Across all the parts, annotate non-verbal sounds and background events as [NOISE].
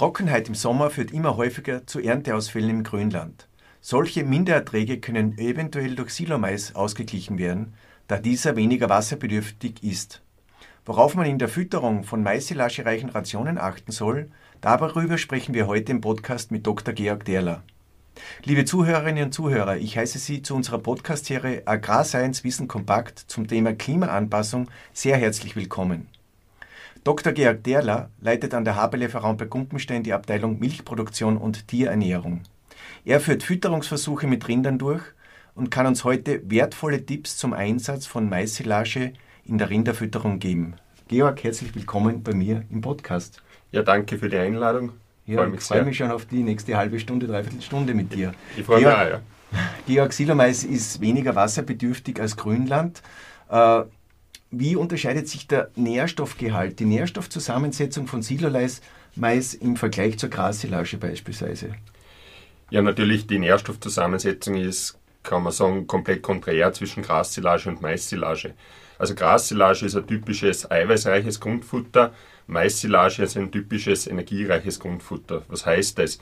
Trockenheit im Sommer führt immer häufiger zu Ernteausfällen im Grünland. Solche Mindererträge können eventuell durch Silomais ausgeglichen werden, da dieser weniger wasserbedürftig ist. Worauf man in der Fütterung von maissilagereichen Rationen achten soll, darüber sprechen wir heute im Podcast mit Dr. Georg Derler. Liebe Zuhörerinnen und Zuhörer, ich heiße Sie zu unserer Podcast-Serie Agrarscience Wissen Kompakt zum Thema Klimaanpassung sehr herzlich willkommen. Dr. Georg Derler leitet an der Haberle bei Gumpenstein die Abteilung Milchproduktion und Tierernährung. Er führt Fütterungsversuche mit Rindern durch und kann uns heute wertvolle Tipps zum Einsatz von Maissilage in der Rinderfütterung geben. Georg, herzlich willkommen bei mir im Podcast. Ja, danke für die Einladung. Ja, freue mich, schon auf die nächste halbe Stunde, dreiviertel Stunde mit dir. Ich freue mich auch, ja. Georg Silomais ist weniger wasserbedürftig als Grünland. Äh, wie unterscheidet sich der Nährstoffgehalt, die Nährstoffzusammensetzung von Silolais Mais im Vergleich zur Grassilage beispielsweise? Ja, natürlich, die Nährstoffzusammensetzung ist, kann man sagen, komplett konträr zwischen Grassilage und Maissilage. Also Grassilage ist ein typisches eiweißreiches Grundfutter, Maissilage ist ein typisches energiereiches Grundfutter. Was heißt das?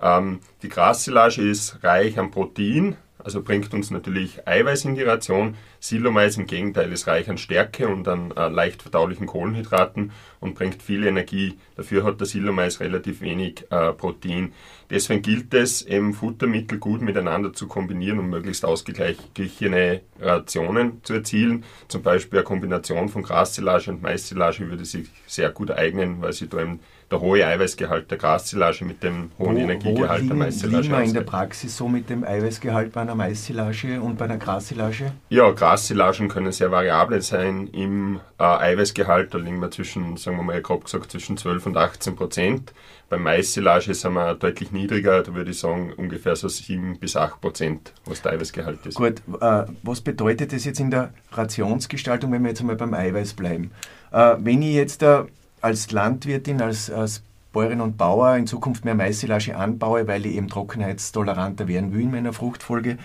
Ähm, die Grassilage ist reich an Protein, also bringt uns natürlich Eiweiß in die Ration. Silomais im Gegenteil ist reich an Stärke und an äh, leicht verdaulichen Kohlenhydraten und bringt viel Energie. Dafür hat der Silomais relativ wenig äh, Protein. Deswegen gilt es, eben Futtermittel gut miteinander zu kombinieren, um möglichst ausgeglichene Rationen zu erzielen. Zum Beispiel eine Kombination von Grassilage und Maissilage würde sich sehr gut eignen, weil sie da eben der hohe Eiweißgehalt der Grassilage mit dem hohen wo, Energiegehalt wo der Maissilage. Wie man in der Praxis so mit dem Eiweißgehalt bei einer Maissilage und bei einer Grassilage? Ja, Grassilagen können sehr variabel sein im äh, Eiweißgehalt. Da liegen wir zwischen, sagen wir mal grob gesagt, zwischen 12 und 18 Prozent. Beim Maissilage sind wir deutlich niedriger, da würde ich sagen ungefähr so 7 bis 8 Prozent, was der Eiweißgehalt ist. Gut, äh, was bedeutet das jetzt in der Rationsgestaltung, wenn wir jetzt einmal beim Eiweiß bleiben? Äh, wenn ich jetzt da als Landwirtin, als, als Bäuerin und Bauer in Zukunft mehr Maissilage anbaue, weil ich eben trockenheitstoleranter werden will in meiner Fruchtfolge.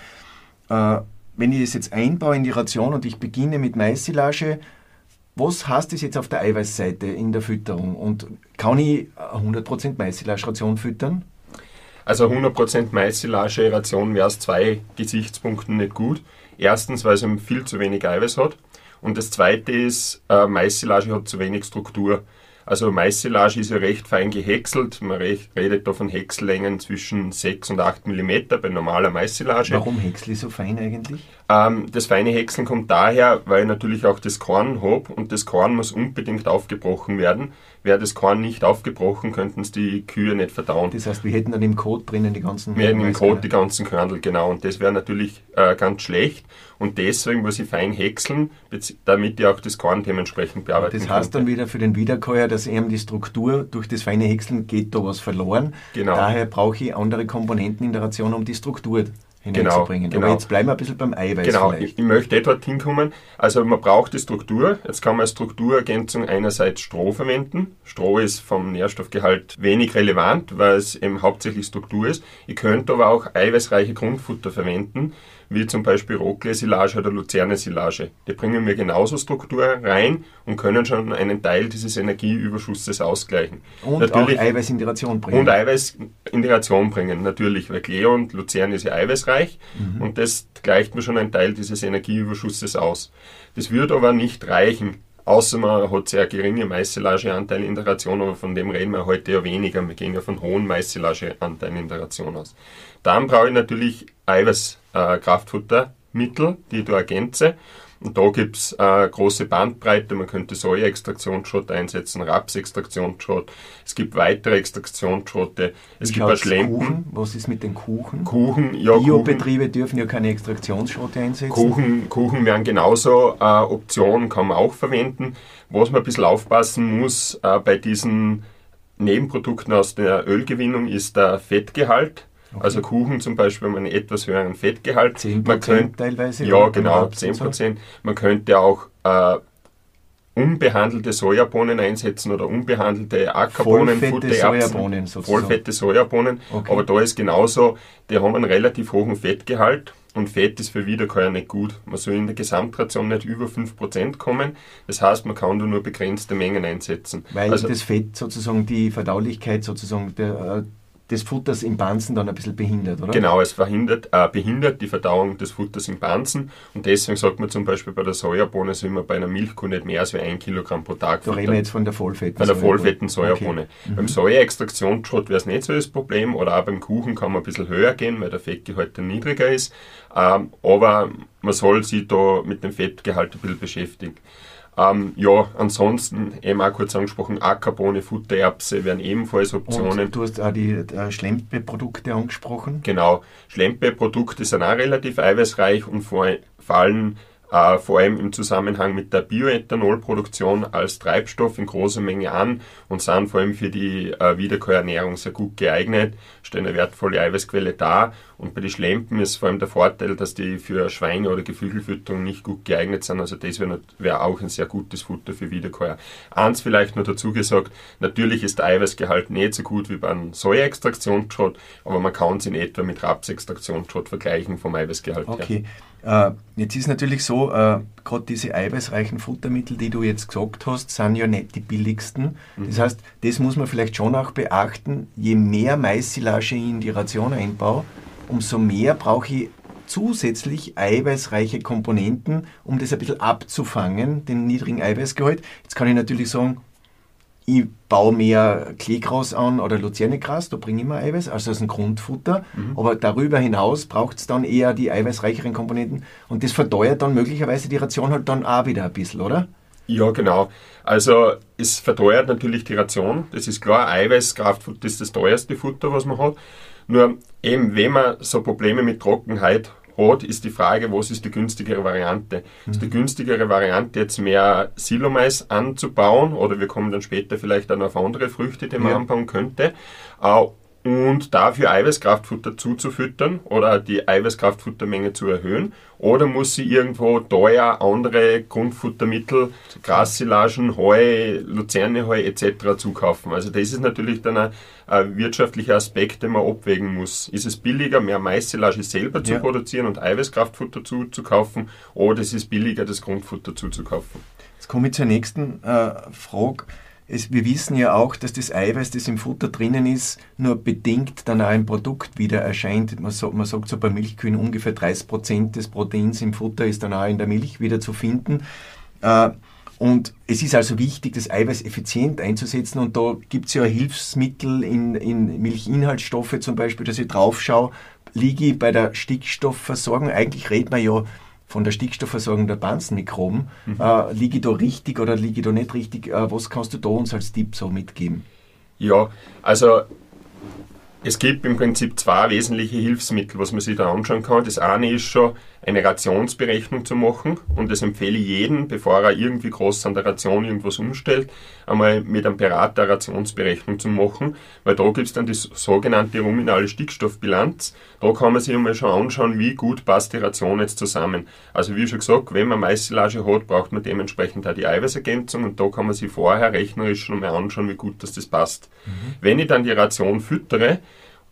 Äh, wenn ich das jetzt einbaue in die Ration und ich beginne mit Maissilage, was heißt das jetzt auf der Eiweißseite in der Fütterung? Und kann ich 100% Maissilage-Ration füttern? Also 100% Maissilage-Ration wäre aus zwei Gesichtspunkten nicht gut. Erstens, weil es viel zu wenig Eiweiß hat. Und das zweite ist, äh, Maissilage hat zu wenig Struktur. Also Maissilage ist ja recht fein gehäckselt. Man redet da von Häcksellängen zwischen 6 und 8 mm bei normaler Maissilage. Warum häcksel ich so fein eigentlich? Ähm, das feine Häckseln kommt daher, weil ich natürlich auch das Korn habe und das Korn muss unbedingt aufgebrochen werden. Wäre das Korn nicht aufgebrochen, könnten es die Kühe nicht verdauen. Das heißt, wir hätten dann im Kot drinnen die ganzen Wir hätten im Kot die ganzen Körnel, genau. Und das wäre natürlich äh, ganz schlecht. Und deswegen muss ich fein häckseln, damit ich auch das Korn dementsprechend bearbeiten kann. Das heißt dann wieder für den Wiederkäuer, dass eben die Struktur durch das feine Häckseln geht da was verloren. Genau. Daher brauche ich andere Komponenten in der Ration, um die Struktur hineinzubringen. Genau, genau. Aber jetzt bleiben wir ein bisschen beim Eiweiß. Genau, ich, ich, möchte dorthin kommen. Also man braucht die Struktur. Jetzt kann man als Strukturergänzung einerseits Stroh verwenden. Stroh ist vom Nährstoffgehalt wenig relevant, weil es eben hauptsächlich Struktur ist. Ich könnte aber auch eiweißreiche Grundfutter verwenden wie zum Beispiel Rockley-Silage oder Luzerne-Silage. Die bringen mir genauso Struktur rein und können schon einen Teil dieses Energieüberschusses ausgleichen. Und natürlich, auch Eiweiß in die Ration bringen. Und Eiweiß in die Ration bringen, natürlich, weil Klee und Luzerne ist ja eiweißreich mhm. und das gleicht mir schon einen Teil dieses Energieüberschusses aus. Das würde aber nicht reichen, außer man hat sehr geringe Maissilageanteile in der Ration, aber von dem reden wir heute ja weniger. Wir gehen ja von hohen Maissilageanteilen in der Ration aus. Dann brauche ich natürlich Eiweißkraftfuttermittel, äh, die ich da ergänze. Und da gibt es äh, große Bandbreite. Man könnte Soja-Extraktionsschrott einsetzen, Rapsextraktionsschrott. Es gibt weitere Extraktionsschrotte. Es Wie gibt auch Schlempen. Kuchen? Was ist mit den Kuchen? Kuchen, ja. Biobetriebe Kuchen. dürfen ja keine Extraktionsschrotte einsetzen. Kuchen, Kuchen wären genauso äh, Optionen, kann man auch verwenden. Was man ein bisschen aufpassen muss äh, bei diesen Nebenprodukten aus der Ölgewinnung ist der Fettgehalt. Okay. Also Kuchen zum Beispiel haben einen etwas höheren Fettgehalt. 10% man könnte, teilweise? Ja, genau, 10%. So? Man könnte auch äh, unbehandelte Sojabohnen einsetzen oder unbehandelte Ackerbohnen, Vollfette Sojabohnen sozusagen. Vollfette Sojabohnen. Okay. Aber da ist genauso, die haben einen relativ hohen Fettgehalt und Fett ist für Wiederkäuer nicht gut. Man soll in der Gesamtration nicht über 5% kommen. Das heißt, man kann nur begrenzte Mengen einsetzen. Weil also, das Fett sozusagen die Verdaulichkeit sozusagen der, äh, des Futters im Banzen dann ein bisschen behindert, oder? Genau, es verhindert, äh, behindert die Verdauung des Futters im Banzen und deswegen sagt man zum Beispiel bei der Sojabohne soll man bei einer Milchkuh nicht mehr als wie ein Kilogramm pro Tag Da reden wir jetzt von der vollfetten Bei der vollfetten Sojabohne. Okay. Mhm. Beim Sojaextraktionsschrott wäre es nicht so das Problem oder auch beim Kuchen kann man ein bisschen höher gehen, weil der Fettgehalt dann niedriger ist, ähm, aber man soll sich da mit dem Fettgehalt ein bisschen beschäftigen. Ähm, ja, ansonsten eben auch kurz angesprochen, Ackerbohne, Futtererbse wären ebenfalls Optionen. Und du hast auch die äh, Schlempe-Produkte angesprochen. Genau, Schlempe-Produkte sind auch relativ eiweißreich und vor, allem äh, vor allem im Zusammenhang mit der Bioethanolproduktion als Treibstoff in großer Menge an und sind vor allem für die äh, Wiederkäuernährung sehr gut geeignet, stellen eine wertvolle Eiweißquelle dar und bei den Schlempen ist vor allem der Vorteil, dass die für Schweine- oder Geflügelfütterung nicht gut geeignet sind, also das wäre wär auch ein sehr gutes Futter für Wiederkäuer. Eins vielleicht noch dazu gesagt, natürlich ist der Eiweißgehalt nicht so gut wie beim Sojaextraktionsschrott, aber man kann es in etwa mit Rapsextraktionsschrott vergleichen vom Eiweißgehalt okay. her. Äh, jetzt ist natürlich so, äh, gerade diese eiweißreichen Futtermittel, die du jetzt gesagt hast, sind ja nicht die billigsten. Mhm. Das heißt, das muss man vielleicht schon auch beachten. Je mehr Maissilage ich in die Ration einbaue, umso mehr brauche ich zusätzlich eiweißreiche Komponenten, um das ein bisschen abzufangen, den niedrigen Eiweißgehalt. Jetzt kann ich natürlich sagen, ich baue mehr Kleegras an oder Luzernegras, da bringe ich immer Eiweiß, also als ein Grundfutter. Mhm. Aber darüber hinaus braucht es dann eher die eiweißreicheren Komponenten und das verteuert dann möglicherweise die Ration halt dann auch wieder ein bisschen, oder? Ja, genau. Also es verteuert natürlich die Ration, das ist klar. Eiweißkraftfutter ist das teuerste Futter, was man hat. Nur eben, wenn man so Probleme mit Trockenheit hat, ist die Frage, was ist die günstigere Variante? Mhm. Ist die günstigere Variante jetzt mehr Silomais anzubauen oder wir kommen dann später vielleicht dann auf andere Früchte, die man ja. anbauen könnte? Und dafür Eiweißkraftfutter zuzufüttern oder die Eiweißkraftfuttermenge zu erhöhen? Oder muss sie irgendwo teuer andere Grundfuttermittel, Grassilagen, Heu, Luzerneheu etc. zukaufen? Also das ist natürlich dann ein, ein, wirtschaftlicher Aspekt, den man abwägen muss. Ist es billiger, mehr Maissilage selber zu ja. produzieren und Eiweißkraftfutter zuzukaufen oder ist es billiger, das Grundfutter zuzukaufen? Jetzt komme ich zur nächsten äh, Frage es, wir wissen ja auch, dass das Eiweiß, das im Futter drinnen ist, nur bedingt dann auch im Produkt wieder erscheint. Man, so, man sagt so bei Milchkühen ungefähr 30 Prozent des Proteins im Futter ist dann auch in der Milch wieder zu finden. Äh, und es ist also wichtig, das Eiweiß effizient einzusetzen. Und da gibt es ja Hilfsmittel in, in Milchinhaltsstoffe zum Beispiel, dass ich drauf schaue, liege ich bei der Stickstoffversorgung. Eigentlich redet man ja von der Stickstoffversorgung der Banzenmikroben. Mhm. Äh, liege ich da richtig oder liege ich da nicht richtig? Äh, was kannst du da uns als Tipp so mitgeben? Ja, also es gibt im Prinzip zwei wesentliche Hilfsmittel, was man sich da anschauen kann. Das eine ist schon eine Rationsberechnung zu machen und das empfehle ich jedem, bevor er irgendwie groß an der Ration irgendwas umstellt, einmal mit einem Berater eine Rationsberechnung zu machen, weil da gibt es dann die sogenannte ruminale Stickstoffbilanz. Da kann man sich einmal schon anschauen, wie gut passt die Ration jetzt zusammen. Also wie schon gesagt, wenn man Maissilage hat, braucht man dementsprechend auch die Eiweißergänzung und da kann man sich vorher rechnerisch schon mal anschauen, wie gut dass das passt. Mhm. Wenn ich dann die Ration füttere,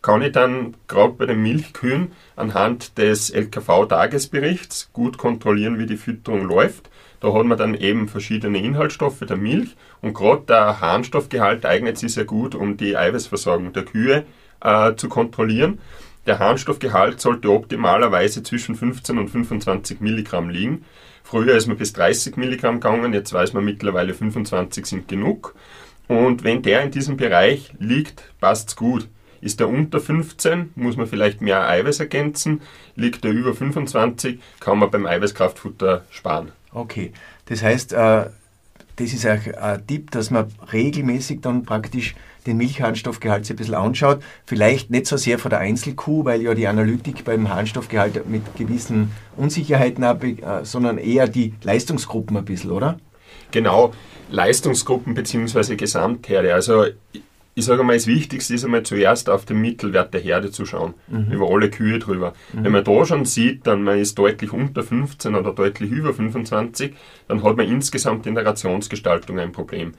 kann ich dann gerade bei den Milchkühen anhand des LKV-Tagesberichts gut kontrollieren, wie die Fütterung läuft. Da hat man dann eben verschiedene Inhaltsstoffe der Milch und gerade der Harnstoffgehalt eignet sich sehr gut, um die Eiweißversorgung der Kühe äh, zu kontrollieren. Der Harnstoffgehalt sollte optimalerweise zwischen 15 und 25 Milligramm liegen. Früher ist man bis 30 Milligramm gegangen, jetzt weiß man mittlerweile 25 sind genug. Und wenn der in diesem Bereich liegt, passt es gut. Ist er unter 15, muss man vielleicht mehr Eiweiß ergänzen. Liegt er über 25, kann man beim Eiweißkraftfutter sparen. Okay, das heißt, äh, das ist auch ein Tipp, dass man regelmäßig dann praktisch den Milchharnstoffgehalt sich ein bisschen anschaut. Vielleicht nicht so sehr von der Einzelkuh, weil ja die Analytik beim Harnstoffgehalt mit gewissen Unsicherheiten, äh, sondern eher die Leistungsgruppen ein bisschen, oder? Genau, Leistungsgruppen bzw. Gesamtherde. Also ich sage mal, das Wichtigste ist einmal zuerst auf den Mittelwert der Herde zu schauen, mhm. über alle Kühe drüber. Mhm. Wenn man da schon sieht, dann man ist deutlich unter 15 oder deutlich über 25, dann hat man insgesamt in der Rationsgestaltung ein Problem.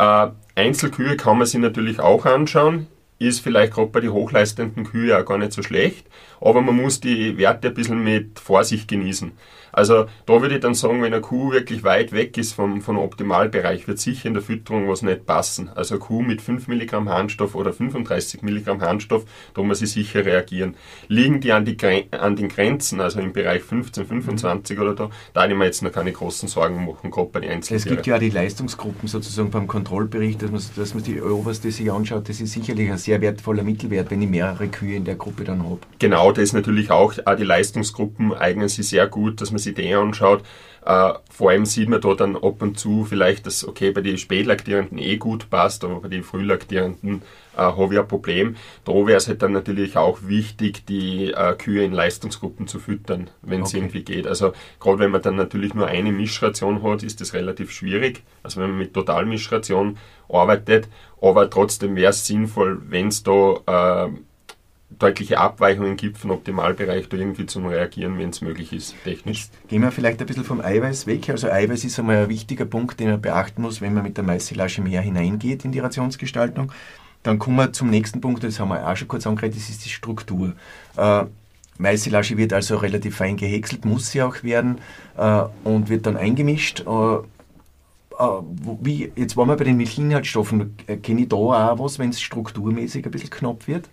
Äh, Einzelkühe kann man sich natürlich auch anschauen. ist vielleicht gerade bei den hochleistenden Kühe auch gar nicht so schlecht, aber man muss die Werte ein bisschen mit Vorsicht genießen. Also da würde ich dann sagen, wenn eine Kuh wirklich weit weg ist vom, vom Optimalbereich, wird sicher in der Fütterung was nicht passen. Also eine Kuh mit 5 Milligramm Harnstoff oder 35 Milligramm Harnstoff, da muss sie sicher reagieren. Liegen die an, die an den Grenzen, also im Bereich 15, 25 mhm. oder da, da ich mir jetzt noch keine großen Sorgen machen, gerade bei den Einzelnen. Es gibt ja auch die Leistungsgruppen sozusagen beim Kontrollbericht, dass man, dass man die oberste sich anschaut, das ist sicherlich ein sehr wertvoller Mittelwert, wenn ich mehrere Kühe in der Gruppe dann habe. Genau, das ist natürlich auch, auch die Leistungsgruppen eignen sich sehr gut, dass man sich die anschaut. Uh, vor allem sieht man da dann ab und zu vielleicht, dass okay bei den Spätlaktierenden eh gut passt, aber bei den Frühlaktierenden uh, habe ich ein Problem. Da wäre es halt dann natürlich auch wichtig, die uh, Kühe in Leistungsgruppen zu füttern, wenn es okay. irgendwie geht. Also gerade wenn man dann natürlich nur eine Mischration hat, ist das relativ schwierig. Also wenn man mit Totalmischration arbeitet, aber trotzdem wäre es sinnvoll, wenn es da deutliche Abweichungen gibt vom Optimalbereich, da irgendwie zum Reagieren, wenn es möglich ist, technisch. Jetzt gehen wir vielleicht ein bisschen vom Eiweiß weg. Also Eiweiß ist einmal ein wichtiger Punkt, den man beachten muss, wenn man mit der Maissilage mehr hineingeht in die Rationsgestaltung. Dann kommen wir zum nächsten Punkt, das haben wir auch schon kurz angeredet, das ist die Struktur. Äh, Maissilage wird also relativ fein gehäckselt, muss sie auch werden äh, und wird dann eingemischt. Äh, äh wie, jetzt waren wir bei den Milchinhaltsstoffen, äh, kenne ich da auch was, wenn es strukturmäßig ein bisschen knapp wird?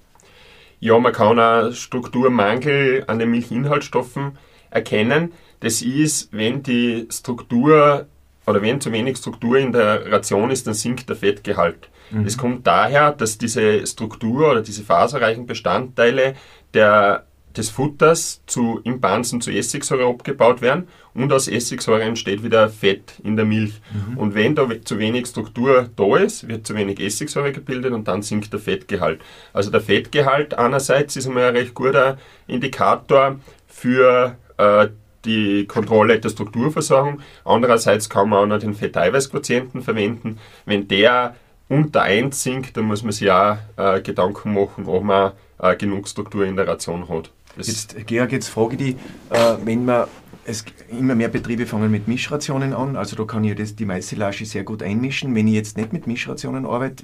Ja, man kann auch Strukturmangel an den Milchinhaltsstoffen erkennen. Das ist, wenn die Struktur oder wenn zu wenig Struktur in der Ration ist, dann sinkt der Fettgehalt. Mhm. Es kommt daher, dass diese Struktur oder diese faserreichen Bestandteile der des Futters zu, im Bansen zu Essigsäure abgebaut werden und aus Essigsäure entsteht wieder Fett in der Milch. Mhm. Und wenn da zu wenig Struktur da ist, wird zu wenig Essigsäure gebildet und dann sinkt der Fettgehalt. Also der Fettgehalt einerseits ist einmal ein recht guter Indikator für äh, die Kontrolle der Strukturversorgung. Andererseits kann man auch noch den Fetteiweißquotienten verwenden. Wenn der unter 1 sinkt, dann muss man sich auch äh, Gedanken machen, ob man äh, genug Struktur in der Ration hat. Jetzt, Georg, jetzt frage ich dich, äh, wenn man es, immer mehr Betriebe fangen mit Mischrationen an, also da kann ich das, die Maissilage sehr gut einmischen. Wenn ich jetzt nicht mit Mischrationen arbeite,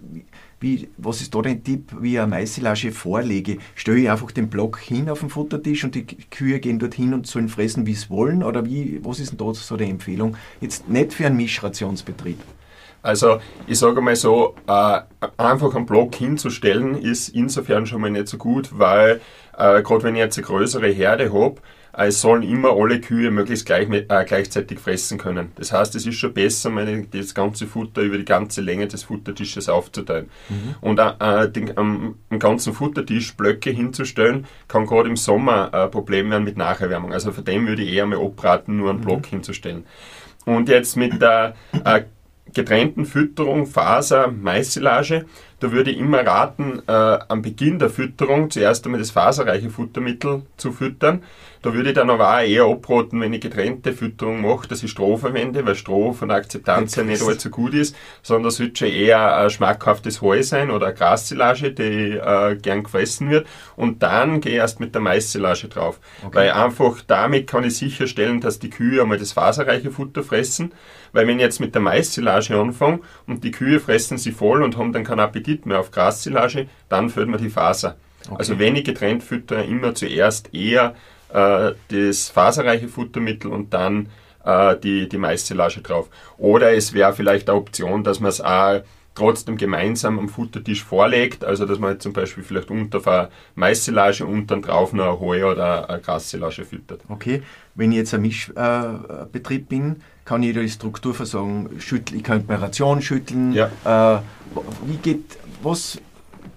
wie, was ist da dein Tipp, wie ich eine Maissilage vorlege? Stelle ich einfach den Block hin auf den Futtertisch und die Kühe gehen dorthin und sollen fressen, wie sie wollen? Oder wie, was ist denn da so die Empfehlung? Jetzt nicht für einen Mischrationsbetrieb. Also ich sage mal so, äh, einfach einen Block hinzustellen ist insofern schon mal nicht so gut, weil äh, gerade wenn ich jetzt eine größere Herde habe, äh, es sollen immer alle Kühe möglichst gleich, äh, gleichzeitig fressen können. Das heißt, es ist schon besser, meine, das ganze Futter über die ganze Länge des Futtertisches aufzuteilen. Mhm. Und äh, den, am, am, ganzen Futtertisch Blöcke hinzustellen, kann gerade im Sommer ein Problem werden mit Nacherwärmung. Also von dem würde ich eher mal abraten, nur einen mhm. Block hinzustellen. Und jetzt mit der äh, getrennten Fütterung, Faser, Maissilage, da würde ich immer raten, äh, am Beginn der Fütterung zuerst einmal das faserreiche Futtermittel zu füttern. Da würde ich dann aber auch eher abraten, wenn ich getrennte Fütterung mache, dass ich Stroh verwende, weil Stroh von der Akzeptanz her nicht allzu gut ist, sondern es wird schon eher ein schmackhaftes Heu sein oder eine Grassilage, die äh, gern gefressen wird. Und dann gehe ich erst mit der Maissilage drauf. Okay. Weil einfach damit kann ich sicherstellen, dass die Kühe einmal das faserreiche Futter fressen. Weil wenn ich jetzt mit der Maissilage anfange und die Kühe fressen sie voll und haben dann keinen Appetit mehr auf Grassilage, dann füllt man die Faser. Okay. Also wenn ich getrennt fütter, immer zuerst eher äh, das faserreiche Futtermittel und dann äh, die, die Maissilage drauf. Oder es wäre vielleicht eine Option, dass man es auch trotzdem gemeinsam am Futtertisch vorlegt, also dass man halt zum Beispiel vielleicht unter eine Maissilage und dann drauf noch eine Heu oder eine Grassilage füttert. Okay, wenn ich jetzt ein Mischbetrieb bin, kann ich die Strukturversorgung schütteln, ich kann die Ration schütteln. Ja. Äh, wie geht, was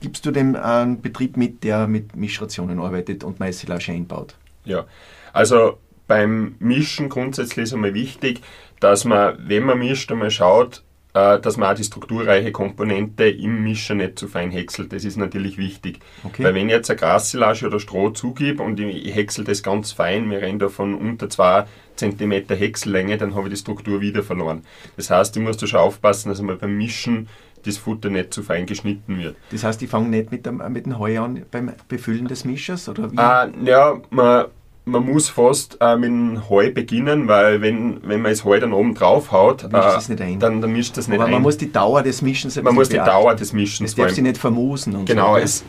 gibst du dem einen Betrieb mit, der mit Mischrationen arbeitet und Maissilage einbaut? Ja, also beim Mischen grundsätzlich ist einmal wichtig, dass man, wenn man mischt, einmal schaut, dass man auch die strukturreiche Komponente im Mischer nicht zu fein häckselt. Das ist natürlich wichtig. Okay. Weil wenn ich jetzt eine Grassilage oder Stroh zugib und ich häcksel das ganz fein, wir reden da von unter 2 cm Häcksellänge, dann habe ich die Struktur wieder verloren. Das heißt, ich muss da schon aufpassen, dass einmal beim Mischen das Futter nicht zu fein geschnitten wird. Das heißt, ich fange nicht mit dem, mit dem Heu an beim Befüllen des Mischers? Oder wie? Ah, ja, man man muss fast äh, mit dem Heu beginnen, weil wenn, wenn man das Heu dann oben drauf haut, äh, dann, dann, mischt das nicht Aber ein. man muss die Dauer des Mischens Man muss die Dauer des Mischens. Es darf sich nicht vermusen. genau, so. es,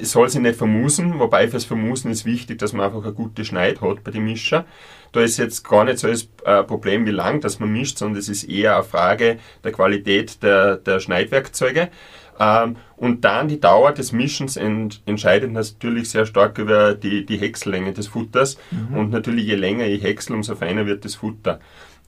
es soll sich nicht vermusen, wobei fürs Vermusen ist wichtig, dass man einfach eine gute Schneid hat bei den Mischer. Da ist jetzt gar nicht so das äh, Problem, wie lang das man mischt, sondern es ist eher eine Frage der Qualität der, der Schneidwerkzeuge. Ähm, und dann die Dauer des Mischens ent, entscheidet natürlich sehr stark über die, die Häcksellänge des Futters. Mhm. Und natürlich je länger ich häcksel, umso feiner wird das Futter.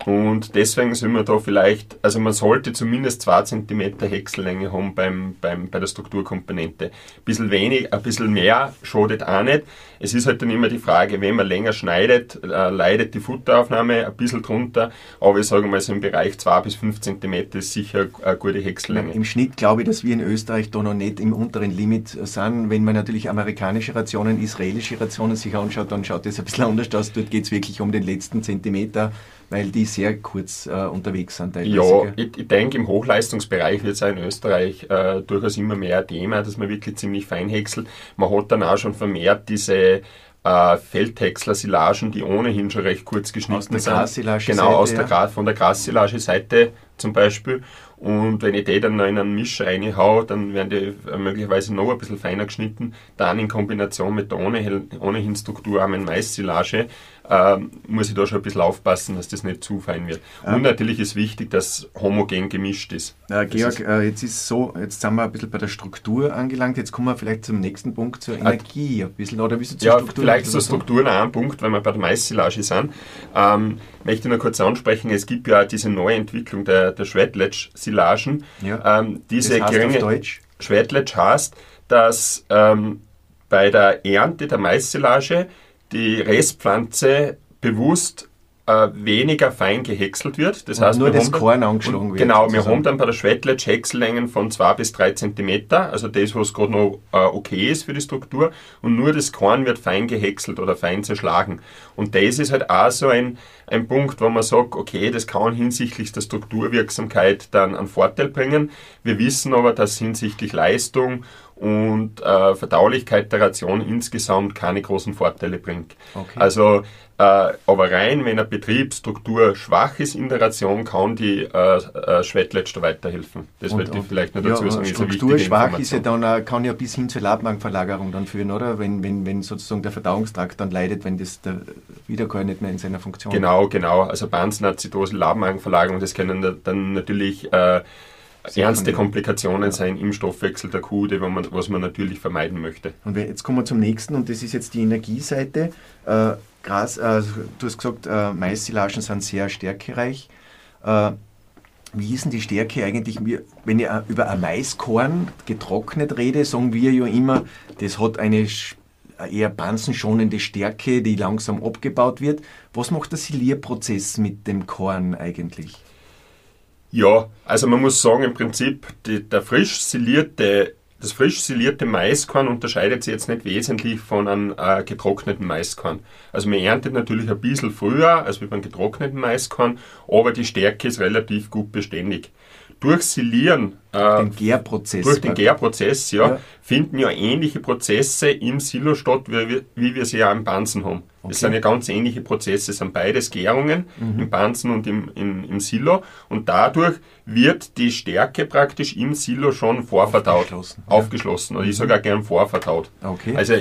Und deswegen sind wir da vielleicht, also man sollte zumindest 2 cm Häcksellänge haben beim, beim, bei der Strukturkomponente. Ein bisschen wenig, ein bisschen mehr schadet auch nicht. Es ist halt dann immer die Frage, wenn man länger schneidet, äh, leidet die Futteraufnahme ein bisschen drunter. Aber ich sage mal, so im Bereich 2 bis 5 cm ist sicher eine gute Häcksellänge. Im Schnitt glaube ich, dass wir in Österreich da noch nicht im unteren Limit sind. Wenn man natürlich amerikanische Rationen, israelische Rationen sich anschaut, dann schaut das ein bisschen anders aus. Dort geht es wirklich um den letzten Zentimeter weil die sehr kurz äh, unterwegs sind. Teilweise. Ja, ich, ich denke, im Hochleistungsbereich wird es auch in Österreich äh, durchaus immer mehr Thema, dass man wirklich ziemlich fein häckselt. Man hat dann auch schon vermehrt diese äh, Feldhäcksler-Silagen, die ohnehin schon recht kurz geschnitten sind. aus der sind. Genau, aus der, ja. von der Grassilage-Seite zum Beispiel. Und wenn ich die dann noch in einen Mischer reinhaue, dann werden die äh, möglicherweise noch ein bisschen feiner geschnitten. Dann in Kombination mit der ohnehin, ohnehin strukturarmen Mais-Silage äh, muss ich da schon ein bisschen aufpassen, dass das nicht zu fein wird. Ja. Und natürlich ist wichtig, dass homogen gemischt ist. Äh, Georg, äh, jetzt ist so, jetzt sind wir ein bisschen bei der Struktur angelangt. Jetzt kommen wir vielleicht zum nächsten Punkt, zur Energie ein bisschen. Oder wie zur ja, Struktur? Vielleicht zur Struktur noch ein Punkt, weil wir bei der Mais-Silage sind. Ähm, möchte ich noch kurz ansprechen, es gibt ja diese neue Entwicklung der, der Schwedletsch-Silagen. Ja. Ähm, diese das heißt geringe Deutsch? Schwedletsch heißt, dass ähm, bei der Ernte der Mais-Silage die Restpflanze bewusst äh, weniger fein gehäckselt wird. Das und heißt, nur das Korn angeschlagen wird. Genau, sozusagen. wir haben dann bei der Schwedletsch Häcksellängen von 2 bis 3 cm, also das, was gerade noch äh, okay ist für die Struktur, und nur das Korn wird fein gehäckselt oder fein zerschlagen. Und das ist halt auch so ein, ein Punkt, wo man sagt, okay, das kann hinsichtlich der Strukturwirksamkeit dann einen Vorteil bringen. Wir wissen aber, dass hinsichtlich Leistung und äh, Verdaulichkeit der Ration insgesamt keine großen Vorteile bringt. Okay. Also äh, aber rein, wenn eine Betriebsstruktur schwach ist in der Ration, kann die äh, äh, Schwedletsch weiterhelfen. Das und, wollte ich vielleicht noch dazu ja, sagen. Struktur schwach ist ja dann, äh, kann ja bis hin zur Labmagenverlagerung dann führen, oder? Wenn, wenn, wenn sozusagen der Verdauungstrakt dann leidet, wenn das der Wiederkäuer nicht mehr in seiner Funktion Genau, genau. Also Bansenazidose, Labmagenverlagerung, das können dann natürlich äh, ernste Komplikationen sein im Stoffwechsel der Kuh, die, man, was man natürlich vermeiden möchte. Und jetzt kommen wir zum nächsten und das ist jetzt die Energieseite. Äh, Gras, äh, du hast gesagt, äh, Mais-Silagen sind sehr stärkereich. Äh, wie ist denn die Stärke eigentlich? Wenn ich über ein Maiskorn getrocknet rede, sagen wir ja immer, das hat eine eher banzenschonende Stärke, die langsam abgebaut wird. Was macht der Silierprozess mit dem Korn eigentlich? Ja, also man muss sagen, im Prinzip die, der frisch silierte, das frisch silierte Maiskorn unterscheidet sich jetzt nicht wesentlich von einem äh, getrockneten Maiskorn. Also man erntet natürlich ein bisschen früher als beim getrockneten Maiskorn, aber die Stärke ist relativ gut beständig durch Silieren, äh, den Gärprozess, durch den Gärprozess, ja, ja, finden ja ähnliche Prozesse im Silo statt, wie, wie wir sie ja im Banzen haben. Okay. Das sind ja ganz ähnliche Prozesse, es sind beides Gärungen mhm. im Banzen und im, im, im Silo und dadurch wird die Stärke praktisch im Silo schon vorverdaut, aufgeschlossen, ja. aufgeschlossen. oder ich sage auch gern vorverdaut. Okay. Also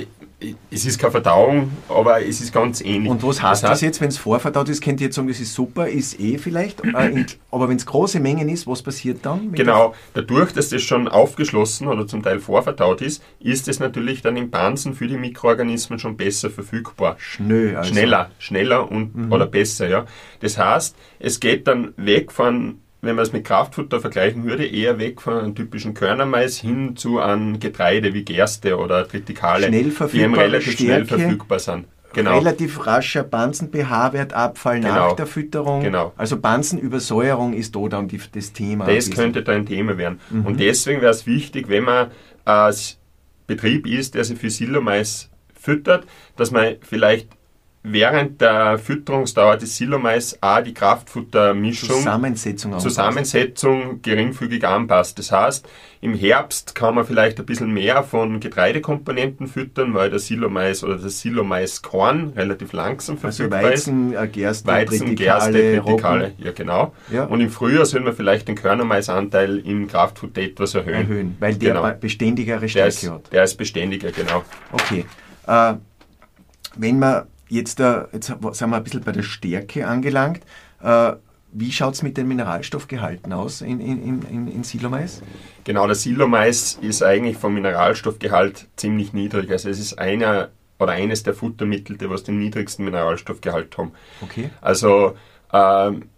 es ist keine Verdauung, aber es ist ganz ähnlich. Und was heißt das, heißt, das jetzt, wenn es vorverdaut ist? Könnt ihr jetzt sagen, das ist super, ist eh vielleicht, äh, aber wenn es große Mengen ist, was passiert dann? Genau, dadurch, dass das schon aufgeschlossen oder zum Teil vorverdaut ist, ist es natürlich dann im Pansen für die Mikroorganismen schon besser verfügbar. Schnell also. Schneller, schneller und, mhm. oder besser, ja. Das heißt, es geht dann weg von wenn man es mit Kraftfutter vergleichen würde, eher weg von einem typischen Körnermais hin zu einem Getreide wie Gerste oder Tritikale, die eben relativ Stärke, schnell verfügbar sind. Genau. Relativ rascher Bansen-pH-Wertabfall genau. nach der Fütterung. Genau. Also Bansenübersäuerung ist da dann die, das Thema. Das könnte da ein Thema werden. Mhm. Und deswegen wäre es wichtig, wenn man als Betrieb ist, der sich für Silomais füttert, dass man vielleicht während der Fütterungsdauer des Silomais auch die Kraftfuttermischung, Zusammensetzung, Zusammensetzung geringfügig anpasst. Das heißt, im Herbst kann man vielleicht ein bisschen mehr von Getreidekomponenten füttern, weil der Silomais oder das Silomaiskorn relativ langsam also verfügbar Weizen, ist. äh, Gerste, Weizen, Gerste. Tritikale, ja genau. Ja. Und im Frühjahr soll man vielleicht den Körnermaisanteil im Kraftfutter etwas erhöhen. erhöhen, weil der Genau. beständigere Der Stärke ist, hat. der ist beständiger, genau. Okay. Äh, wenn wir jetzt, äh, jetzt sind wir ein bisschen bei der Stärke angelangt, äh, wie schaut es mit den Mineralstoffgehalten aus in, in, in, in, in Silomais? Genau, der Silomais ist eigentlich vom Mineralstoffgehalt ziemlich niedrig. Also es ist einer oder eines der Futtermittel, die was den niedrigsten Mineralstoffgehalt haben. Okay. Also ähm,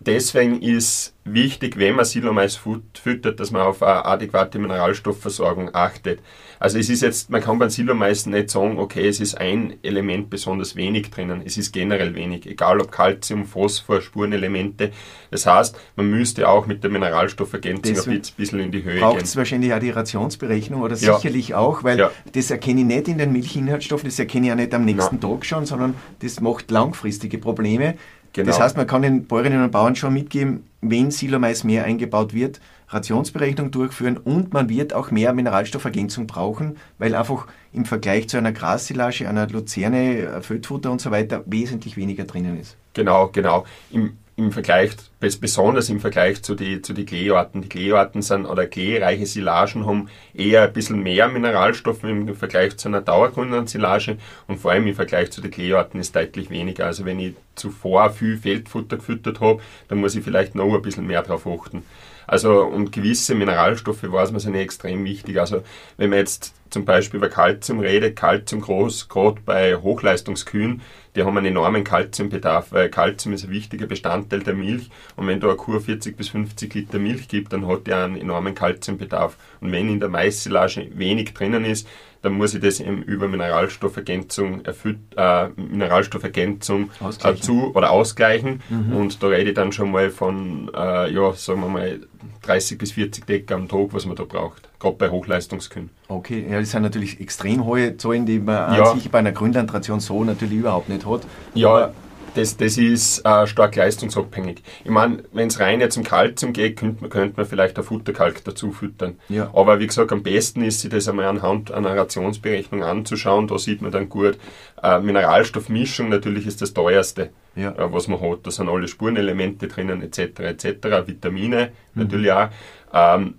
deswegen ist wichtig, wenn man Silomais fut- füttert, dass man auf eine adäquate Mineralstoffversorgung achtet. Also es ist jetzt, man kann beim Silomais nicht sagen, okay, es ist ein Element besonders wenig drinnen. Es ist generell wenig, egal ob Calcium, Phosphor, Spurenelemente. Das heißt, man müsste auch mit der Mineralstoffergänzung ein bisschen in die Höhe Braucht gehen. es wahrscheinlich auch die Rationsberechnung oder Ja. sicherlich auch, weil Ja. das erkenne ich nicht in den Milchinhaltsstoffen, das erkenne ich ja nicht am nächsten Tag schon, sondern das macht langfristige Probleme. Genau. Das heißt, man kann den Bäuerinnen und Bauern schon mitgeben, wenn Silomais mehr eingebaut wird, Rationsberechnung durchführen und man wird auch mehr Mineralstoffergänzung brauchen, weil einfach im Vergleich zu einer Grassilage, einer Luzerne, äh, Fötfutter und so weiter wesentlich weniger drinnen ist. Genau, genau. Im, im Vergleich, bes- besonders im Vergleich zu den zu die Kleearten. Die Kleearten sind, oder kleereiche Silagen haben eher ein bisschen mehr Mineralstoffe im Vergleich zu einer dauergrünen Silage und vor allem im Vergleich zu den Kleearten ist deutlich weniger. Also wenn ich zuvor viel Feldfutter gefüttert habe, dann muss ich vielleicht noch ein bisschen mehr darauf achten. Also und gewisse Mineralstoffe weiß man sind extrem wichtig. Also wenn man jetzt zum Beispiel über Kalzium redet, Kalzium groß, gerade bei Hochleistungskühen, die haben einen enormen Kalziumbedarf, weil Kalzium ist ein wichtiger Bestandteil der Milch und wenn da eine Kuh 40 bis 50 Liter Milch gibt, dann hat die einen enormen Kalziumbedarf. Und wenn in der Maissilage wenig drinnen ist, dann muss ich das eben über Mineralstoffergänzung, erfüll- äh, Mineralstoffergänzung äh, zu oder ausgleichen. Und da rede ich dann schon mal von, äh, ja, sagen wir mal, 30 bis 40 Decker am Tag, was man da braucht. Gerade bei Hochleistungskühen. Okay, ja, das sind natürlich extrem hohe Zahlen, die man Ja. sich bei einer Grünlandration so natürlich überhaupt nicht hat. Ja, das, das ist äh, stark leistungsabhängig. Ich meine, wenn es rein jetzt um Kalzium geht, könnte man, könnte man vielleicht ein Futterkalk dazu füttern. Ja. Aber wie gesagt, am besten ist, sich das einmal anhand einer Rationsberechnung anzuschauen. Da sieht man dann gut, äh, Mineralstoffmischung natürlich ist das teuerste, Ja. äh, was man hat. Da sind alle Spurenelemente drinnen, etc., etc., Vitamine Mhm. natürlich auch. Ähm,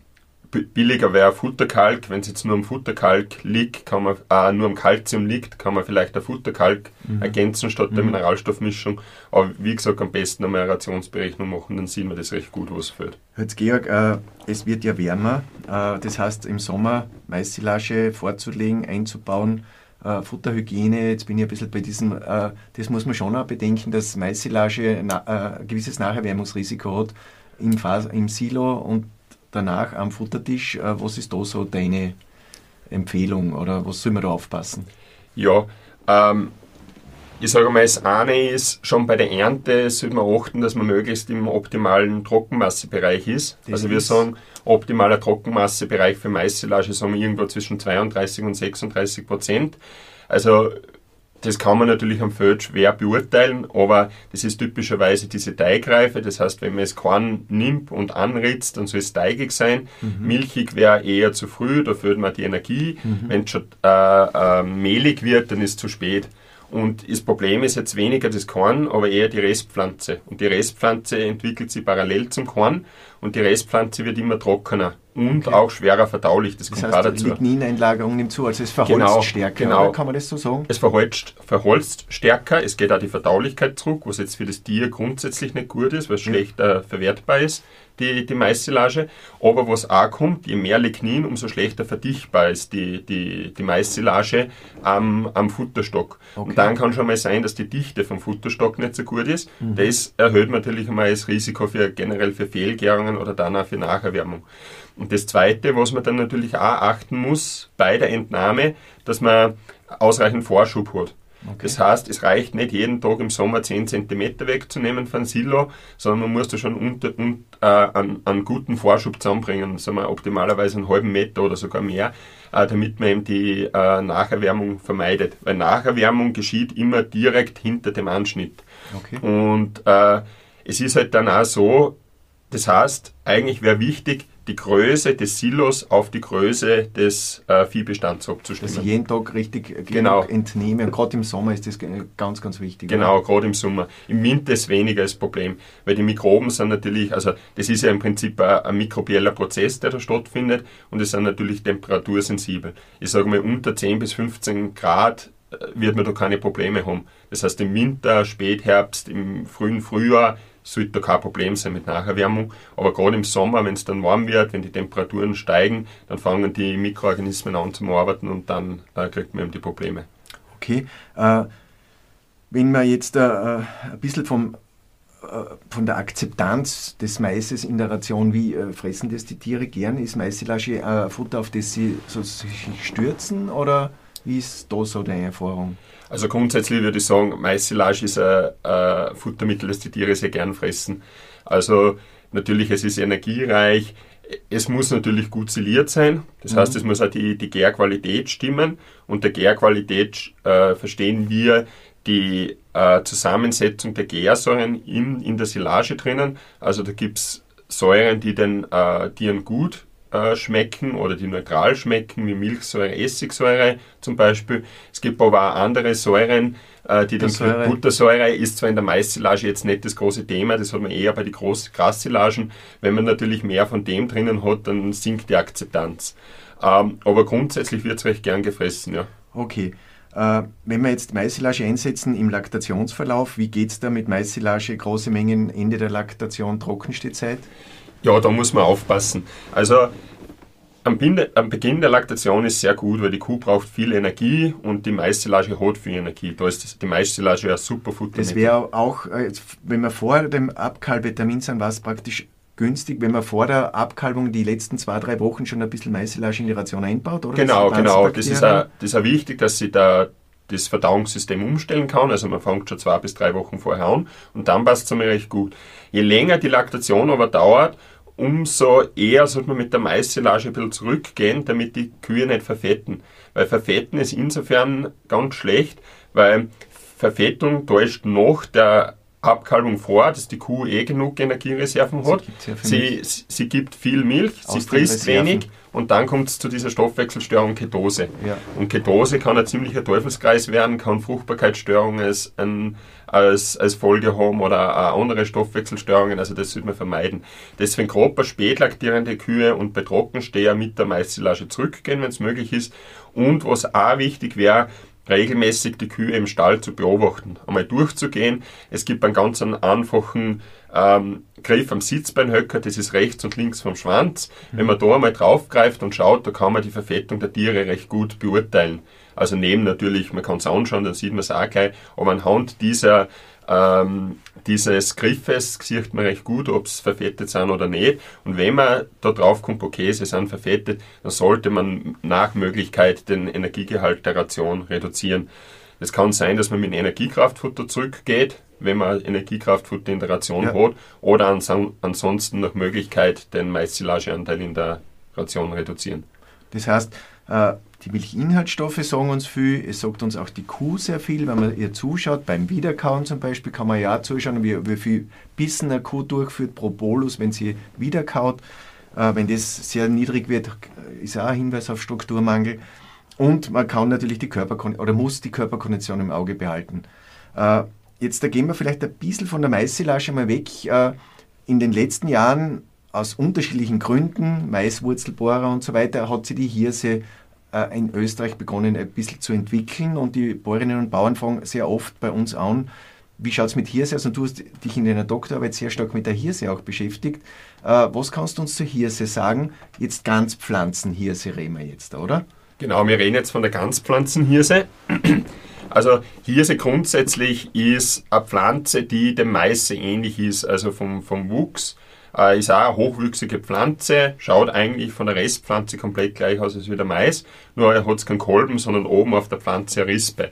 billiger wäre Futterkalk. Wenn es jetzt nur am Futterkalk liegt, kann man, äh, nur am Kalzium liegt, kann man vielleicht ein Futterkalk Mhm. ergänzen statt der Mineralstoffmischung. Aber wie gesagt, am besten eine Rationsberechnung machen, dann sieht man das recht gut, was fehlt. Jetzt Georg, äh, es wird ja wärmer, äh, das heißt im Sommer Maissilage vorzulegen, einzubauen, äh, Futterhygiene, jetzt bin ich ein bisschen bei diesem, äh, das muss man schon auch bedenken, dass Maissilage na, äh, ein gewisses Nacherwärmungsrisiko hat im, Phas im Silo und danach am Futtertisch. Äh, was ist da so deine Empfehlung oder was soll man da aufpassen? Ja, ähm, ich sage mal, das eine ist, schon bei der Ernte sollte man achten, dass man möglichst im optimalen Trockenmassebereich ist. Das also wir ist- sagen, optimaler Trockenmassebereich für Maissilage sagen wir irgendwo zwischen 32 und 36 Prozent. Also das kann man natürlich am Feld schwer beurteilen, aber das ist typischerweise diese Teigreife. Das heißt, wenn man es Korn nimmt und anritzt, dann soll es teigig sein. Milchig wäre eher zu früh, da fehlt man die Energie. Wenn es schon äh, äh, mehlig wird, dann ist es zu spät. Und das Problem ist jetzt weniger das Korn, aber eher die Restpflanze. Und die Restpflanze entwickelt sich parallel zum Korn und die Restpflanze wird immer trockener und Okay. auch schwerer verdaulich. Das, Das kommt heißt, die dazu. Lignineinlagerung nimmt zu, also es verholzt Genau, stärker, genau. oder? kann man das so sagen? Es verholzt, verholzt stärker, es geht auch die Verdaulichkeit zurück, was jetzt für das Tier grundsätzlich nicht gut ist, weil es Ja. schlechter verwertbar ist, die, die Maissilage. Aber was auch kommt, je mehr Lignin, umso schlechter verdichtbar ist die, die, die Maissilage am, am Futterstock. Okay. Und dann kann schon mal sein, dass die Dichte vom Futterstock nicht so gut ist. Mhm. Das erhöht natürlich einmal das Risiko für generell für Fehlgärungen oder dann auch für Nacherwärmung. Und das Zweite, was man dann natürlich auch achten muss bei der Entnahme, dass man ausreichend Vorschub hat. Okay. Das heißt, es reicht nicht jeden Tag im Sommer 10 cm wegzunehmen von Silo, sondern man muss da schon unter, un, äh, einen, einen, guten Vorschub zusammenbringen, sagen wir optimalerweise einen halben Meter oder sogar mehr, äh, damit man eben die äh, Nacherwärmung vermeidet. Weil Nacherwärmung geschieht immer direkt hinter dem Anschnitt. Okay. Und äh, es ist halt dann auch so, das heißt, eigentlich wäre wichtig, die Größe des Silos auf die Größe des äh, Viehbestands abzustimmen. Dass ich jeden Tag richtig genau. entnehme. Und gerade im Sommer ist das ganz, ganz wichtig. Genau, gerade im Sommer. Im Winter ist weniger das Problem, weil die Mikroben sind natürlich, also das ist ja im Prinzip ein, ein mikrobieller Prozess, der da stattfindet und es sind natürlich temperatursensibel. Ich sage mal, unter 10 bis 15 Grad äh, wird man da keine Probleme haben. Das heißt, im Winter, Spätherbst, im frühen Frühjahr sollte da kein Problem sein mit Nacherwärmung. Aber gerade im Sommer, wenn es dann warm wird, wenn die Temperaturen steigen, dann fangen die Mikroorganismen an zu arbeiten und dann äh, kriegt man eben die Probleme. Okay. Äh, wenn man jetzt äh, ein bisschen vom, äh, von der Akzeptanz des Maises in der Ration, wie äh, fressen das die Tiere gern? Ist Maisilage Futter, auf das sie so sich stürzen oder wie ist da so deine Erfahrung? Also grundsätzlich würde ich sagen, Maissilage ist ein, ein Futtermittel, das die Tiere sehr gern fressen. Also natürlich, es ist energiereich, es muss natürlich gut siliert sein. Das mhm. heißt, es muss auch die, die Gärqualität stimmen. Und der Gärqualität äh, verstehen wir die äh, Zusammensetzung der Gärsäuren in, in der Silage drinnen. Also da gibt es Säuren, die den äh, Tieren gut äh, schmecken oder die neutral schmecken, wie Milchsäure, Essigsäure zum Beispiel. Es gibt aber auch andere Säuren, äh, die den Buttersäure ist zwar in der Maissilage jetzt nicht das große Thema, das hat man eher bei den Grassilagen. Wenn man natürlich mehr von dem drinnen hat, dann sinkt die Akzeptanz. Ähm, aber grundsätzlich wird es recht gern gefressen, ja. Okay. Äh, wenn wir jetzt Maissilage einsetzen im Laktationsverlauf, wie geht es da mit Maissilage, große Mengen, Ende der Laktation, Trockenstehzeit? Ja, da muss man aufpassen. Also am, Beginn der Laktation ist sehr gut, weil die Kuh braucht viel Energie und die Maissilage hat viel Energie. Da ist die Maissilage ja super Futter. Das wäre auch, äh, wenn wir vor dem Abkalbetermin sind, war es praktisch günstig, wenn man vor der Abkalbung die letzten zwei, drei Wochen schon ein bisschen Maissilage in die Ration einbaut, oder? Genau, genau. Das ist, auch, das ist auch wichtig, dass sie da das Verdauungssystem umstellen kann. Also man fängt schon zwei bis drei Wochen vorher an und dann passt es mir recht gut. Je länger die Laktation aber dauert, umso eher sollte man mit der Maissilage ein bisschen zurückgehen, damit die Kühe nicht verfetten. Weil verfetten ist insofern ganz schlecht, weil Verfettung täuscht noch der Abkalbung vor, dass die Kuh eh genug Energiereserven hat. Sie, sie, sie, gibt viel Milch, sie frisst wenig und dann kommt es zu dieser Stoffwechselstörung Ketose. Ja. Und Ketose kann ein ziemlicher Teufelskreis werden, kann Fruchtbarkeitsstörungen als, als, als Folge haben oder auch andere Stoffwechselstörungen, also das sollte man vermeiden. Deswegen grob bei spätlaktierende Kühe und bei Trockensteher mit der Maissilage zurückgehen, wenn es möglich ist. Und was auch wichtig wäre, regelmäßig die Kühe im Stall zu beobachten, einmal durchzugehen. Es gibt einen ganz einfachen ähm, Griff am Sitzbeinhöcker, das ist rechts und links vom Schwanz. Mhm. Wenn man da einmal draufgreift und schaut, da kann man die Verfettung der Tiere recht gut beurteilen. Also neben natürlich, man kann es anschauen, dann sieht man es auch gleich, aber anhand dieser ähm, dieses Griffes sieht man recht gut, ob es verfettet sind oder nicht. Und wenn man da drauf kommt, okay, sie sind verfettet, dann sollte man nach Möglichkeit den Energiegehalt der Ration reduzieren. Es kann sein, dass man mit Energiekraftfutter zurückgeht, wenn man Energiekraftfutter in der Ration ja. hat, oder ansonsten nach Möglichkeit den Maissilageanteil in der Ration reduzieren. Das heißt, äh, die Milchinhaltsstoffe sagen uns viel, es sagt uns auch die Kuh sehr viel, wenn man ihr zuschaut, beim Wiederkauen zum Beispiel kann man ja zuschauen, wie, wie viel Bissen eine Kuh durchführt pro Bolus, wenn sie wiederkaut. Äh, wenn das sehr niedrig wird, ist auch ein Hinweis auf Strukturmangel. Und man kann natürlich die Körperkondition oder muss die Körperkondition im Auge behalten. Äh, jetzt da gehen wir vielleicht ein bisschen von der Maissilage mal weg. Äh, in den letzten Jahren aus unterschiedlichen Gründen, Maiswurzelbohrer und so weiter, hat sie die Hirse in Österreich begonnen, ein bisschen zu entwickeln und die Bäuerinnen und Bauern fragen sehr oft bei uns an, wie schaut es mit Hirse aus? Und du hast dich in deiner Doktorarbeit sehr stark mit der Hirse auch beschäftigt. Äh, was kannst du uns zur Hirse sagen? Jetzt Ganzpflanzenhirse reden wir jetzt, oder? Genau, wir reden jetzt von der Ganzpflanzenhirse. Also Hirse grundsätzlich ist eine Pflanze, die dem Mais ähnlich ist, also vom, vom Wuchs. Äh, ist auch eine hochwüchsige Pflanze, schaut eigentlich von der Restpflanze komplett gleich aus als wie der Mais, nur er hat keinen Kolben, sondern oben auf der Pflanze eine Rispe.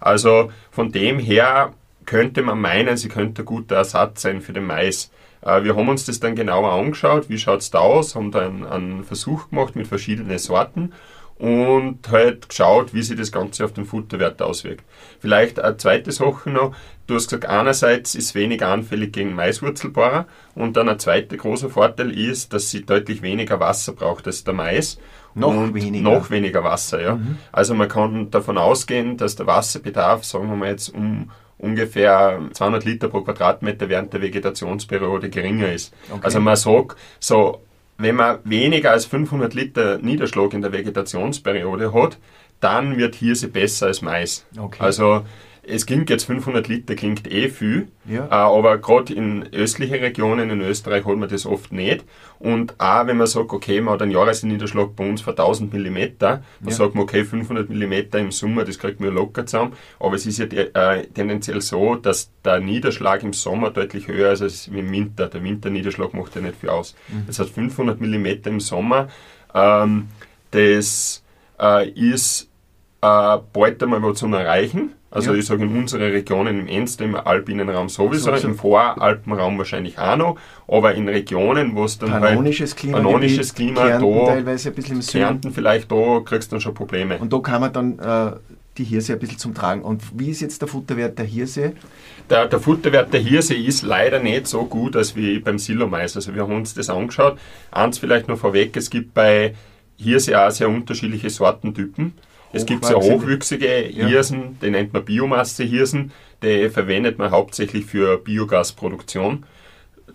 Also von dem her könnte man meinen, sie könnte ein guter Ersatz sein für den Mais. Äh, wir haben uns das dann genauer angeschaut, wie schaut es da aus, haben da einen, einen Versuch gemacht mit verschiedenen Sorten und halt geschaut, wie sich das Ganze auf den Futterwert auswirkt. Vielleicht eine zweite Sache noch, du hast gesagt, einerseits ist weniger anfällig gegen Maiswurzelbohrer und dann ein zweiter großer Vorteil ist, dass sie deutlich weniger Wasser braucht als der Mais. Noch weniger. Noch weniger Wasser, ja. Mhm. Also man kann davon ausgehen, dass der Wasserbedarf, sagen wir mal jetzt um ungefähr 200 Liter pro Quadratmeter während der Vegetationsperiode geringer ist. Okay. Also man sagt, so wenn man weniger als 500 Liter Niederschlag in der Vegetationsperiode hat, dann wird Hirse besser als Mais. Okay. Also es klingt jetzt 500 Liter, klingt eh viel, ja. äh, aber gerade in östlichen Regionen in Österreich hat man das oft nicht. Und auch wenn man sagt, okay, man hat einen Jahresniederschlag bei uns von 1000 mm, dann ja. sagt man, okay, 500 mm im Sommer, das kriegt man locker zusammen. Aber es ist ja äh, tendenziell so, dass der Niederschlag im Sommer deutlich höher ist als im Winter. Der Winterniederschlag macht ja nicht viel aus. Mhm. Das heißt, 500 mm im Sommer, ähm, das äh, ist äh, bald einmal was zum Erreichen. Also ja. ich sage in unserer Region, im Enster, im alpinen Raum sowieso, so, im Voralpenraum wahrscheinlich auch noch, aber in Regionen, wo es dann panonisches halt Klima, panonisches Klima Kärnten da, teilweise ein bisschen im Süden. Kärnten vielleicht, da kriegst du dann schon Probleme. Und da kann man dann äh, die Hirse ein bisschen zum Tragen. Und wie ist jetzt der Futterwert der Hirse? Der, der Futterwert der Hirse ist leider nicht so gut als wie beim Silomais. Also wir haben uns das angeschaut. Eins vielleicht noch vorweg, es gibt bei Hirse auch sehr unterschiedliche Sortentypen. Es gibt sehr hochwüchsige Hirsen, ja. die nennt man Biomasse-Hirsen, die verwendet man hauptsächlich für Biogasproduktion.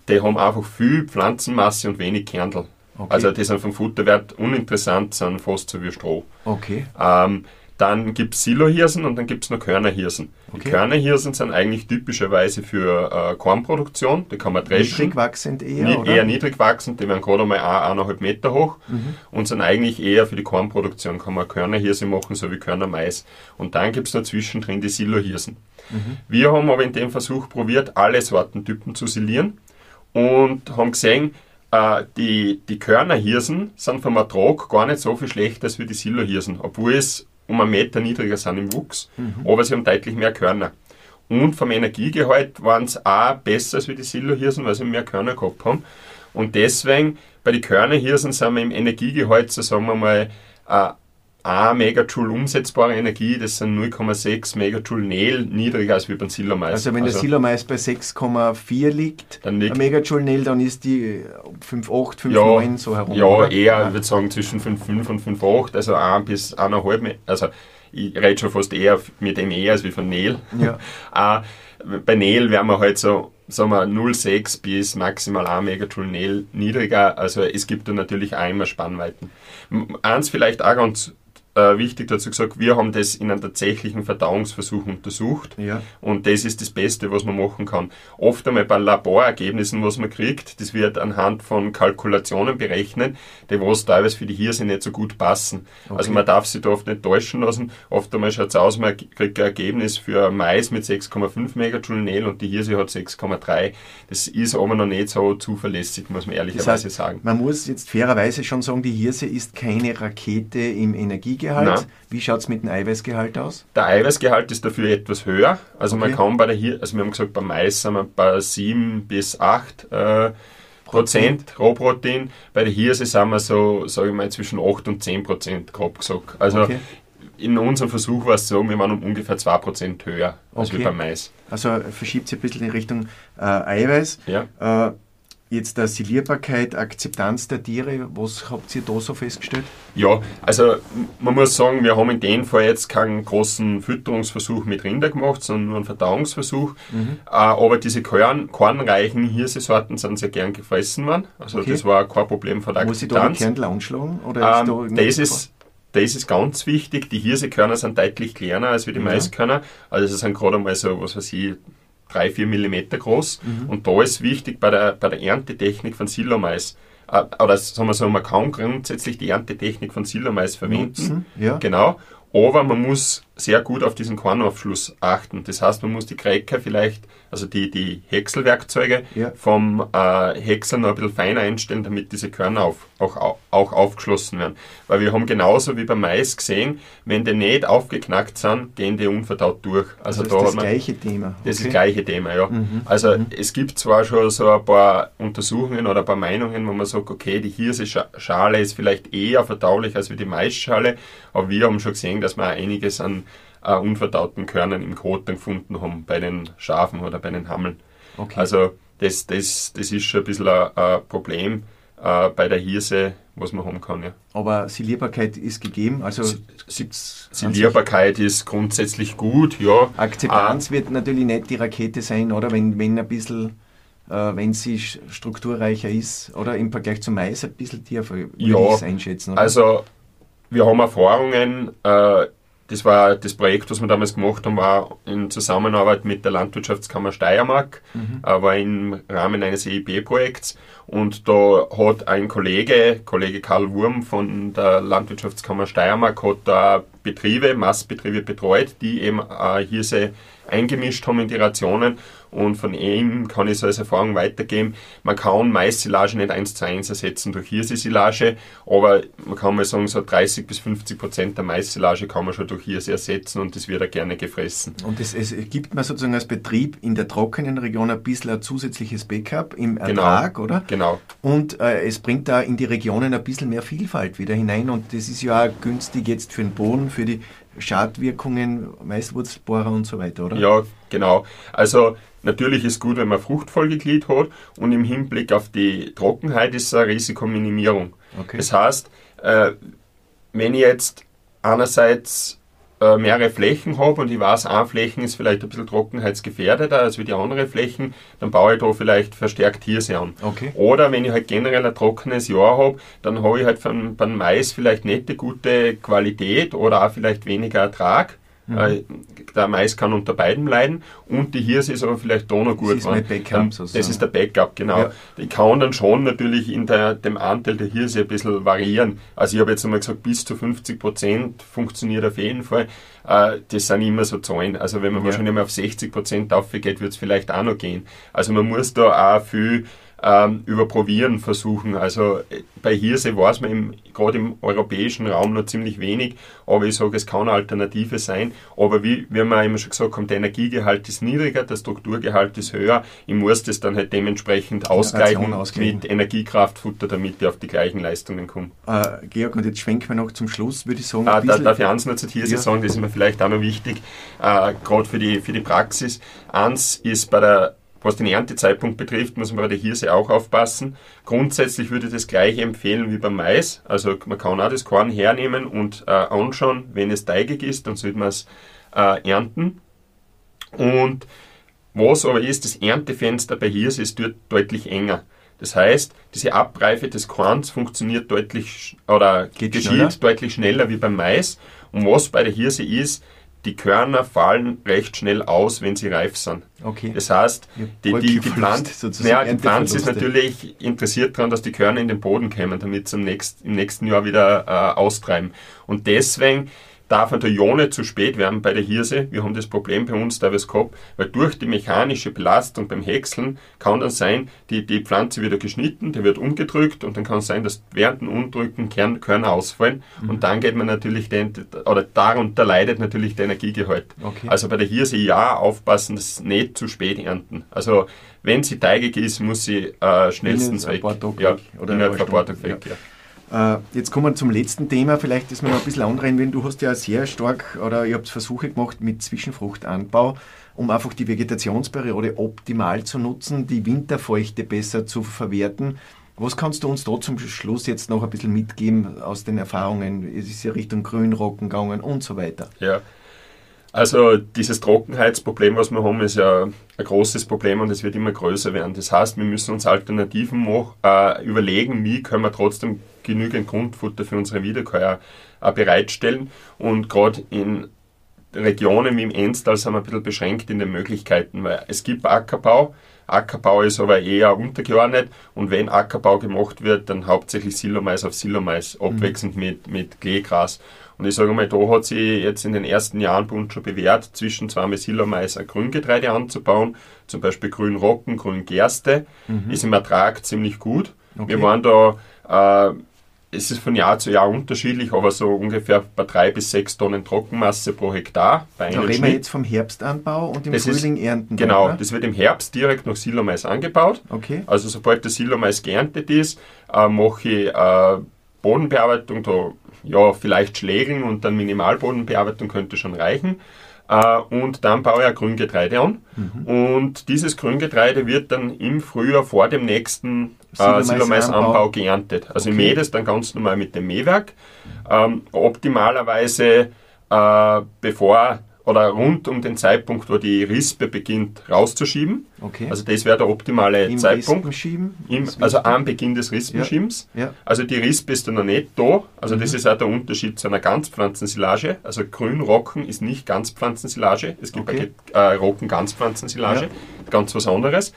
Die haben einfach viel Pflanzenmasse und wenig Kernel. Okay. Also die sind vom Futterwert uninteressant, sind fast so wie Stroh. Okay. Ähm, dann gibt es Silohirsen und dann gibt es noch Körnerhirsen. Okay. Die Körnerhirsen sind eigentlich typischerweise für äh, Kornproduktion, die kann man dreschen. Niedrig wachsend eher, Ni oder? Eher niedrig wachsend, die werden gerade einmal eineinhalb Meter hoch mhm. und sind eigentlich eher für die Kornproduktion, kann man Körnerhirse machen, so wie Körnermais. Und dann gibt es noch zwischendrin die Silohirsen. Mhm. Wir haben aber in dem Versuch probiert, alle Sortentypen zu silieren und haben gesehen, äh, die, die Körnerhirsen sind vom Ertrag gar nicht so viel schlechter als die Silohirsen, obwohl es um einen Meter niedriger sind im Wuchs, mhm. aber sie haben deutlich mehr Körner. Und vom Energiegehalt waren es auch besser als wie die Silohirsen, weil sie mehr Körner gehabt haben. Und deswegen, bei den Körnerhirsen sind wir im Energiegehalt, so sagen wir mal, äh, 1 Megajoule umsetzbare Energie, das sind 0,6 Megajoule Nehl niedriger als wie beim Silomais. Also wenn also, der Silomais bei 6,4 liegt, dann liegt Megajoule Nehl, dann ist die 5,8, 5,9 ja, so herum. Ja, oder? eher, ich würde sagen zwischen 5,5 und 5,8, also 1 bis 1,5, also ich rede schon fast eher mit dem eher als wie von Nehl. Ja. uh, [LAUGHS] bei Nehl wären wir halt so sagen wir 0,6 bis maximal 1 Megajoule niedriger. Also es gibt da natürlich auch immer Spannweiten. Eins vielleicht auch ganz äh, wichtig dazu gesagt, wir haben das in einem tatsächlichen Verdauungsversuch untersucht ja. und das ist das Beste, was man machen kann. Oft einmal bei Laborergebnissen, was man kriegt, das wird anhand von Kalkulationen berechnet, die was teilweise für die Hirse nicht so gut passen. Okay. Also man darf sich da oft nicht täuschen lassen. Oft einmal schaut es aus, man kriegt ein Ergebnis für Mais mit 6,5 Megajoule Nel und die Hirse hat 6,3. Das ist aber noch nicht so zuverlässig, muss man ehrlicherweise das heißt, sagen. Man muss jetzt fairerweise schon sagen, die Hirse ist keine Rakete im Energiegehalt. Eiweißgehalt. Nein. Wie schaut es mit dem Eiweißgehalt aus? Der Eiweißgehalt ist dafür etwas höher. Also okay. man kann bei der hier, also wir haben gesagt, beim Mais sind wir bei 7 bis 8 äh, Prozent Rohprotein. Bei der Hirse sind wir so, sage ich mal, zwischen 8 und 10 Prozent, grob gesagt. Also okay. in unserem Versuch war es so, wir waren um ungefähr 2 Prozent höher als okay. beim Mais. Also verschiebt sich ein bisschen in Richtung äh, Eiweiß. Ja. Äh, Jetzt der Silierbarkeit, Akzeptanz der Tiere, was habt ihr da so festgestellt? Ja, also man muss sagen, wir haben in dem Fall jetzt keinen großen Fütterungsversuch mit Rinder gemacht, sondern nur einen Verdauungsversuch. Mhm. Äh, aber diese Korn, kornreichen Hirsesorten sind sehr gern gefressen worden. Also okay. das war kein Problem von der Akzeptanz. Muss ich da die Kernel anschlagen? Oder ähm, ist da das, ist, das ist ganz wichtig. Die Hirsekörner sind deutlich kleiner als wie die ja. Maiskörner. Also es sind gerade mal so, was weiß ich, 3, 4 mm groß. Mhm. Und da ist wichtig bei der, bei der Erntetechnik von Silomais, äh, oder sagen wir so, man kann grundsätzlich die Erntetechnik von Silomais verwenden. Ja. Genau. Aber man muss sehr gut auf diesen Kornaufschluss achten. Das heißt, man muss die Kräcker vielleicht, also die, die Häckselwerkzeuge ja. vom äh, Häcksel noch ein bisschen feiner einstellen, damit diese Körner auf, auch, auch aufgeschlossen werden. Weil wir haben genauso wie beim Mais gesehen, wenn die nicht aufgeknackt sind, gehen die unverdaut durch. Also, also da ist das man, gleiche Thema. Okay. Das ist das gleiche Thema, ja. Mhm. Also mhm. es gibt zwar schon so ein paar Untersuchungen oder ein paar Meinungen, wo man sagt, okay, die Hirse-Schale ist vielleicht eher verdaulich als wie die Maisschale, aber wir haben schon gesehen, dass wir einiges an äh, unverdauten Körnern im Kot gefunden haben, bei den Schafen oder bei den Hammeln. Okay. Also das, das, das ist schon ein bisschen ein, ein Problem äh, bei der Hirse, was man haben kann. Ja. Aber Silierbarkeit ist gegeben, also Silierbarkeit ist grundsätzlich gut, ja. Akzeptanz äh, wird natürlich nicht die Rakete sein, oder? Wenn, wenn ein bisschen äh, wenn sie strukturreicher ist oder im Vergleich zum Mais ein bisschen tiefer, würde ja, ich es einschätzen. Oder? Also wir haben Erfahrungen, äh, das war das Projekt, was wir damals gemacht haben, war in Zusammenarbeit mit der Landwirtschaftskammer Steiermark, mhm. äh, war im Rahmen eines EIB-Projekts und da hat ein Kollege, Kollege Karl Wurm von der Landwirtschaftskammer Steiermark, hat da Betriebe, Massbetriebe betreut, die eben äh, Hirse eingemischt haben in die Rationen und von ihm kann ich so als Erfahrung weitergeben, man kann Mais-Silage nicht eins zu eins ersetzen durch Hirse-Silage, aber man kann mal sagen, so 30 bis 50 Prozent der Mais-Silage kann man schon durch Hirse ersetzen und das wird auch gerne gefressen. Und es, es gibt man sozusagen als Betrieb in der trockenen Region ein bisschen ein zusätzliches Backup im genau. Ertrag, genau, oder? Genau. Und äh, es bringt da in die Regionen ein bisschen mehr Vielfalt wieder hinein und das ist ja auch günstig jetzt für den Boden, für die Schadwirkungen, Maiswurzelbohrer und so weiter, oder? Ja, genau. Also natürlich ist gut, wenn man Fruchtfolgeglied hat und im Hinblick auf die Trockenheit ist es eine Risikominimierung. Okay. Das heißt, äh, wenn ich jetzt einerseits äh, mehrere Flächen habe und ich weiß, eine Fläche ist vielleicht ein bisschen trockenheitsgefährdeter als wie die andere Flächen, dann baue ich da vielleicht verstärkt Hirse an. Okay. Oder wenn ich halt generell ein trockenes Jahr habe, dann habe ich halt von, beim Mais vielleicht nicht die gute Qualität oder auch vielleicht weniger Ertrag. Mhm. Äh, der Mais kann unter beiden leiden und die Hirse ist aber vielleicht da noch gut. Das ist mein Backup. Das ist der Backup, genau. Ja. Ich kann dann schon natürlich in der, dem Anteil der Hirse ein bisschen variieren. Also ich habe jetzt einmal gesagt, bis zu 50 Prozent funktioniert auf jeden Fall. Äh, das sind immer so Zahlen. Also wenn man ja. wahrscheinlich mal auf 60 Prozent aufgeht, wird es vielleicht auch noch gehen. Also man muss da auch viel ähm, überprobieren versuchen. Also äh, bei Hirse weiß man gerade im europäischen Raum noch ziemlich wenig, aber ich sage, es kann eine Alternative sein. Aber wie, wie wir immer schon gesagt haben, der Energiegehalt ist niedriger, der Strukturgehalt ist höher. Ich muss das dann halt dementsprechend ausgleichen mit Energiekraftfutter, damit ich auf die gleichen Leistungen komme. Äh, Georg, und jetzt schwenken wir noch zum Schluss, würde ich sagen. Ah, da, darf ich eins nur zu Hirse ja. sagen, das ist mir vielleicht auch noch wichtig, äh, gerade für die, für die Praxis. Eins ist bei der was den Erntezeitpunkt betrifft, muss man bei der Hirse auch aufpassen. Grundsätzlich würde ich das gleiche empfehlen wie beim Mais. Also man kann auch das Korn hernehmen und äh, anschauen, wenn es teigig ist, dann sollte man es äh, ernten. Und was aber ist, das Erntefenster bei Hirse ist dort deutlich enger. Das heißt, diese Abreife des Korns funktioniert deutlich oder geschieht schneller. deutlich schneller wie beim Mais. Und was bei der Hirse ist, die Körner fallen recht schnell aus, wenn sie reif sind. Okay. Das heißt, die, die, die, Pflanze, naja, die Pflanze ist natürlich interessiert daran, dass die Körner in den Boden kommen, damit sie im nächsten, im nächsten Jahr wieder äh, austreiben. Und deswegen darf auch nicht zu spät werden bei der Hirse. Wir haben das Problem bei uns teilweise gehabt, weil durch die mechanische Belastung beim Häckseln kann dann sein, die, die Pflanze wird geschnitten, die wird umgedrückt und dann kann es sein, dass während dem Umdrücken Kern, Körner ausfallen mhm. und dann geht man natürlich, den, oder darunter leidet natürlich der Energiegehalt. Okay. Also bei der Hirse ja aufpassen, dass nicht zu spät ernten. Also wenn sie teigig ist, muss sie äh, schnellstens weg. Ja, oder ein paar Tage weg, ja. ja. Äh, jetzt kommen wir zum letzten Thema, vielleicht, dass wir noch ein bisschen anreden wenn Du hast ja sehr stark, oder ihr habt Versuche gemacht mit Zwischenfruchtanbau, um einfach die Vegetationsperiode optimal zu nutzen, die Winterfeuchte besser zu verwerten. Was kannst du uns da zum Schluss jetzt noch ein bisschen mitgeben aus den Erfahrungen? Es ist ja Richtung Grünrocken gegangen und so weiter. Ja, also dieses Trockenheitsproblem, was wir haben, ist ja ein großes Problem und es wird immer größer werden. Das heißt, wir müssen uns Alternativen mach, äh, überlegen, wie können wir trotzdem genügend Grundfutter für unsere Wiederkäuer äh, bereitstellen. Und gerade in Regionen wie im Enstal sind wir ein bisschen beschränkt in den Möglichkeiten, weil es gibt Ackerbau, Ackerbau ist aber eher untergeordnet und wenn Ackerbau gemacht wird, dann hauptsächlich Silomais auf Silomais, mhm. abwechselnd mhm. mit, mit Kleegras. Und ich sage mal, da hat sich jetzt in den ersten Jahren bei uns schon bewährt, zwischen zweimal Silomais ein Grüngetreide anzubauen, zum Beispiel Grünrocken, Grüngerste, mhm. ist im Ertrag ziemlich gut. Okay. Wir waren da äh, es ist von Jahr zu Jahr unterschiedlich, aber so ungefähr bei drei bis sechs Tonnen Trockenmasse pro Hektar. Bei da reden wir jetzt vom Herbstanbau und im das Frühling ist, ernten. Genau, dann, das wird im Herbst direkt nach Silomais angebaut. Okay. Also sobald der Silomais geerntet ist, äh, mache ich äh, Bodenbearbeitung, da ja, vielleicht Schlägeln und dann Minimalbodenbearbeitung könnte schon reichen. Uh, und dann baue ich ein Grüngetreide an. Mhm. Und dieses Grüngetreide wird dann im Frühjahr vor dem nächsten äh, Silomais-Anbau geerntet. Also okay. ich mähe das dann ganz normal mit dem Mähwerk. Ähm, optimalerweise äh, bevor oder rund um den Zeitpunkt, wo die Rispe beginnt rauszuschieben. Okay. Also das wäre der optimale Im Zeitpunkt. Im, also am Beginn des Rispenschiebens. Ja. Ja. Also die Rispe ist dann noch nicht da. Also mhm. das ist auch der Unterschied zu einer Ganzpflanzensilage. Also Grünrocken ist nicht Ganzpflanzensilage. Es gibt okay. äh, Rocken-Ganzpflanzensilage. Ja. Ganz was anderes.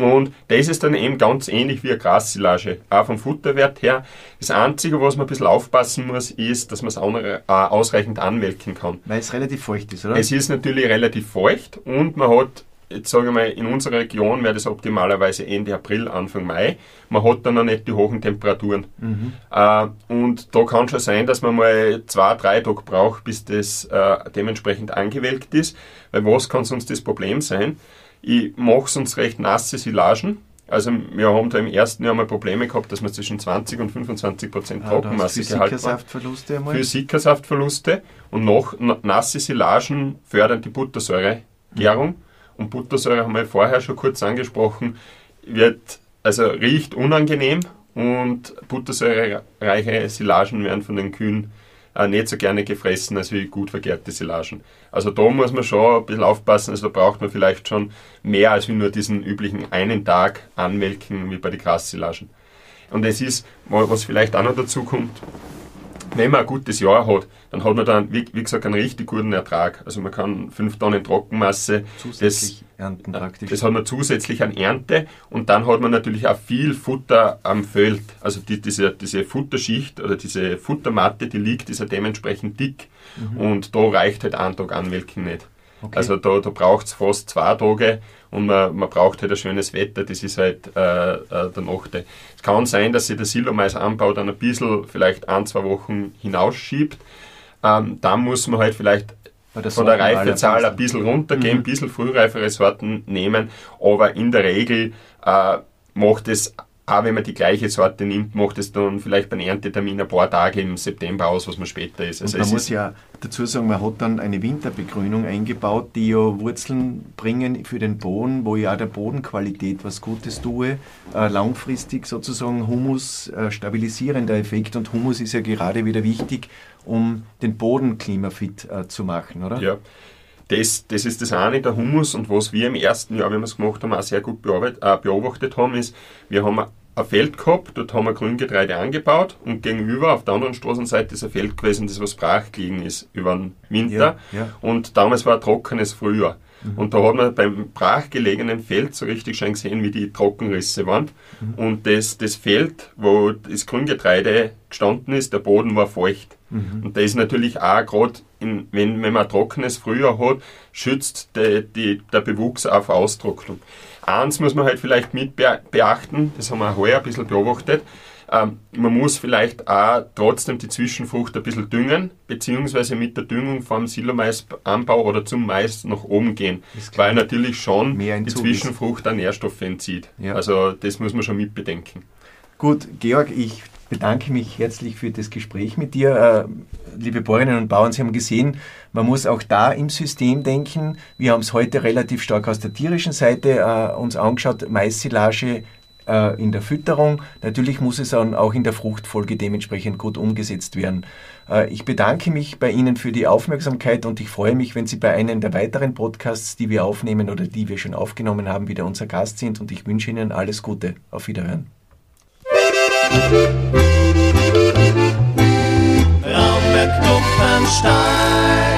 Und das ist dann eben ganz ähnlich wie eine Grassilage, auch vom Futterwert her. Das Einzige, was man ein bisschen aufpassen muss, ist, dass man es äh, ausreichend anmelken kann. Weil es relativ feucht ist, oder? Es ist natürlich relativ feucht und man hat, jetzt sage ich mal, in unserer Region wäre das optimalerweise Ende April, Anfang Mai. Man hat dann noch nicht die hohen Temperaturen. Mhm. Äh, und da kann schon sein, dass man mal zwei, drei Tage braucht, bis das äh, dementsprechend angewelkt ist. Weil was kann sonst das Problem sein? Ich mache sonst recht nasse Silagen. Also wir haben da im ersten Jahr mal Probleme gehabt, dass wir zwischen 20 und 25 Prozent ah, Trockenmasse ah, gehalten haben. Für Sickersaftverluste. Und noch nasse Silagen fördern die Buttersäuregärung. Mhm. Und Buttersäure haben wir vorher schon kurz angesprochen, wird, also riecht unangenehm und buttersäurereiche Silagen werden von den Kühen äh, nicht so gerne gefressen als wie gut vergärte Silagen. Also da muss man schon ein bisschen aufpassen, also da braucht man vielleicht schon mehr als wie nur diesen üblichen einen Tag anmelken wie bei den Grassilagen. Und es ist, was vielleicht auch noch dazu kommt, wenn man ein gutes Jahr hat, dann hat man dann, wie, wie gesagt, einen richtig guten Ertrag. Also man kann 5 Tonnen Trockenmasse zusätzlich das, ernten praktisch. Das hat man zusätzlich an Ernte und dann hat man natürlich auch viel Futter am Feld. Also die, diese, diese Futterschicht oder diese Futtermatte, die liegt, ist ja dementsprechend dick mhm. und da reicht halt ein Tag Anmelken nicht. Okay. Also da, da braucht es fast zwei Tage und man, man braucht halt ein schönes Wetter, das ist halt äh, äh, der Nachteil. Es kann sein, dass sich der Silomais-Anbau dann ein bisschen, vielleicht ein, zwei Wochen hinausschiebt. Ähm, dann muss man halt vielleicht von der Reifezahl ein bisschen runtergehen, mhm. ein bisschen frühreifere Sorten nehmen, aber in der Regel äh, macht es auch wenn man die gleiche Sorte nimmt, macht es dann vielleicht beim Erntetermin ein paar Tage im September aus, was man später ist. Also man muss ja dazu sagen, man hat dann eine Winterbegrünung eingebaut, die ja Wurzeln bringen für den Boden, wo ich auch der Bodenqualität was Gutes tue. Äh, langfristig sozusagen Humus, äh, stabilisierender Effekt und Humus ist ja gerade wieder wichtig, um den Boden klimafit äh, zu machen, oder? Ja. Das, das ist das eine, der Humus. Und was wir im ersten Jahr, wenn wir es gemacht haben, auch sehr gut äh, beobachtet haben, ist, wir haben ein Feld gehabt, dort haben wir Grüngetreide angebaut und gegenüber auf der anderen Straßenseite ist ein Feld gewesen, das was brach gelegen ist über den Winter. Ja, ja. Und damals war ein trockenes Frühjahr. Mhm. Und da hat man beim brachgelegenen Feld so richtig schön gesehen, wie die Trockenrisse waren. Mhm. Und das, das Feld, wo das Grüngetreide gestanden ist, der Boden war feucht. Mhm. Und da ist natürlich auch gerade, wenn, wenn man ein trockenes Frühjahr hat, schützt die, die, der Bewuchs auf Austrocknung. Eins muss man halt vielleicht mit beachten, das haben wir heuer ein bisschen beobachtet, ähm, man muss vielleicht auch trotzdem die Zwischenfrucht ein bisschen düngen, beziehungsweise mit der Düngung vom Silomais-Anbau oder zum Mais nach oben gehen, weil natürlich schon die Zwischenfrucht auch Nährstoffe entzieht. Ja. Also das muss man schon mitbedenken. Gut, Georg, ich bedanke mich herzlich für das Gespräch mit dir. Äh, liebe Bäuerinnen und Bauern, Sie haben gesehen, man muss auch da im System denken. Wir haben es heute relativ stark aus der tierischen Seite äh, uns angeschaut. Maissilage äh, in der Fütterung. Natürlich muss es dann auch in der Fruchtfolge dementsprechend gut umgesetzt werden. Ich bedanke mich bei Ihnen für die Aufmerksamkeit und ich freue mich, wenn Sie bei einem der weiteren Podcasts, die wir aufnehmen oder die wir schon aufgenommen haben, wieder unser Gast sind und ich wünsche Ihnen alles Gute. Auf Wiederhören. Raumberg Kupfenstein